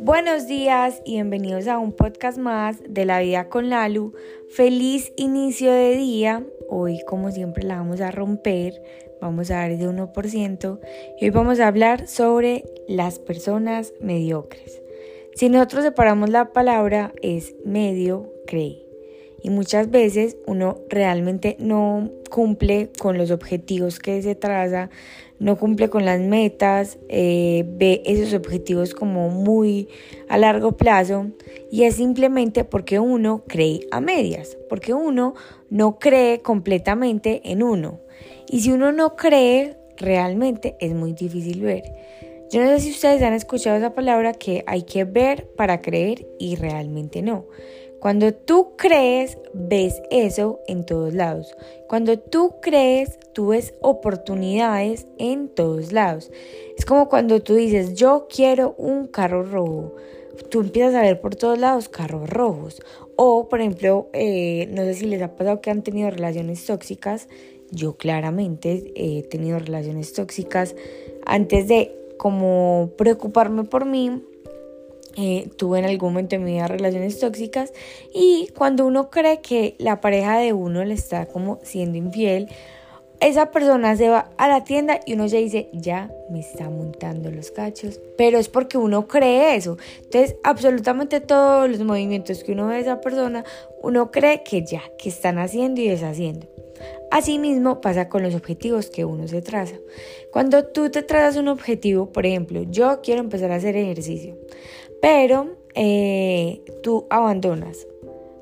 Buenos días y bienvenidos a un podcast más de la vida con Lalu. Feliz inicio de día. Hoy como siempre la vamos a romper. Vamos a dar de 1% y hoy vamos a hablar sobre las personas mediocres. Si nosotros separamos la palabra es medio cree y muchas veces uno realmente no cumple con los objetivos que se traza, no cumple con las metas, eh, ve esos objetivos como muy a largo plazo y es simplemente porque uno cree a medias, porque uno no cree completamente en uno. Y si uno no cree, realmente es muy difícil ver. Yo no sé si ustedes han escuchado esa palabra que hay que ver para creer y realmente no. Cuando tú crees, ves eso en todos lados. Cuando tú crees, tú ves oportunidades en todos lados. Es como cuando tú dices, yo quiero un carro rojo. Tú empiezas a ver por todos lados carros rojos. O, por ejemplo, eh, no sé si les ha pasado que han tenido relaciones tóxicas. Yo claramente he tenido relaciones tóxicas antes de como preocuparme por mí eh, tuve en algún momento en mi vida relaciones tóxicas y cuando uno cree que la pareja de uno le está como siendo infiel, esa persona se va a la tienda y uno ya dice, ya me está montando los cachos, pero es porque uno cree eso. Entonces, absolutamente todos los movimientos que uno ve de esa persona, uno cree que ya, que están haciendo y deshaciendo. Asimismo pasa con los objetivos que uno se traza. Cuando tú te trazas un objetivo, por ejemplo, yo quiero empezar a hacer ejercicio. Pero eh, tú abandonas.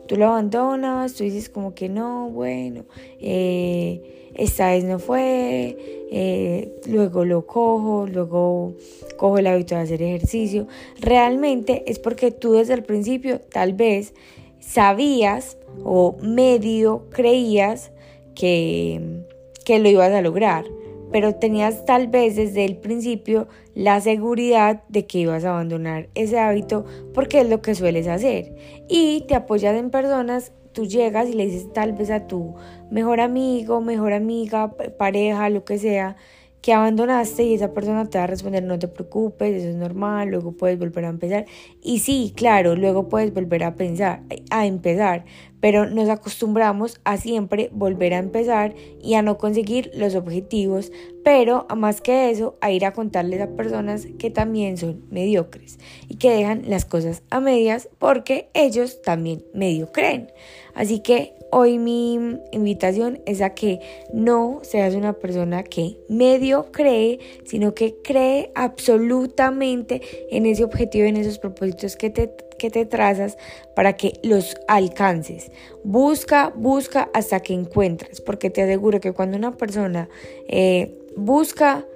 Tú lo abandonas, tú dices como que no, bueno, eh, esta vez no fue, eh, luego lo cojo, luego cojo el hábito de hacer ejercicio. Realmente es porque tú desde el principio tal vez sabías o medio creías que, que lo ibas a lograr pero tenías tal vez desde el principio la seguridad de que ibas a abandonar ese hábito porque es lo que sueles hacer. Y te apoyas en personas, tú llegas y le dices tal vez a tu mejor amigo, mejor amiga, pareja, lo que sea, que abandonaste y esa persona te va a responder no te preocupes, eso es normal, luego puedes volver a empezar. Y sí, claro, luego puedes volver a pensar, a empezar, pero nos acostumbramos a siempre volver a empezar y a no conseguir los objetivos, pero más que eso, a ir a contarles a personas que también son mediocres y que dejan las cosas a medias porque ellos también medio creen. Así que hoy mi invitación es a que no seas una persona que medio cree, sino que cree absolutamente en ese objetivo, en esos propósitos que te que te trazas para que los alcances. Busca, busca hasta que encuentres, porque te aseguro que cuando una persona eh, busca,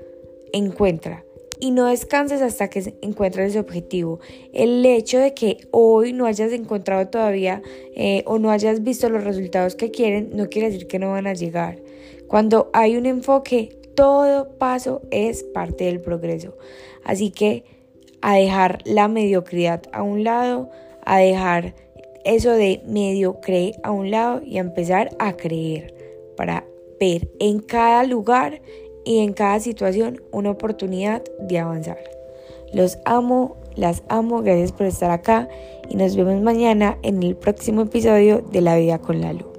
encuentra. Y no descanses hasta que encuentres ese objetivo. El hecho de que hoy no hayas encontrado todavía eh, o no hayas visto los resultados que quieren, no quiere decir que no van a llegar. Cuando hay un enfoque, todo paso es parte del progreso. Así que a dejar la mediocridad a un lado, a dejar eso de mediocre a un lado y a empezar a creer para ver en cada lugar y en cada situación una oportunidad de avanzar. Los amo, las amo, gracias por estar acá y nos vemos mañana en el próximo episodio de La Vida con la Luz.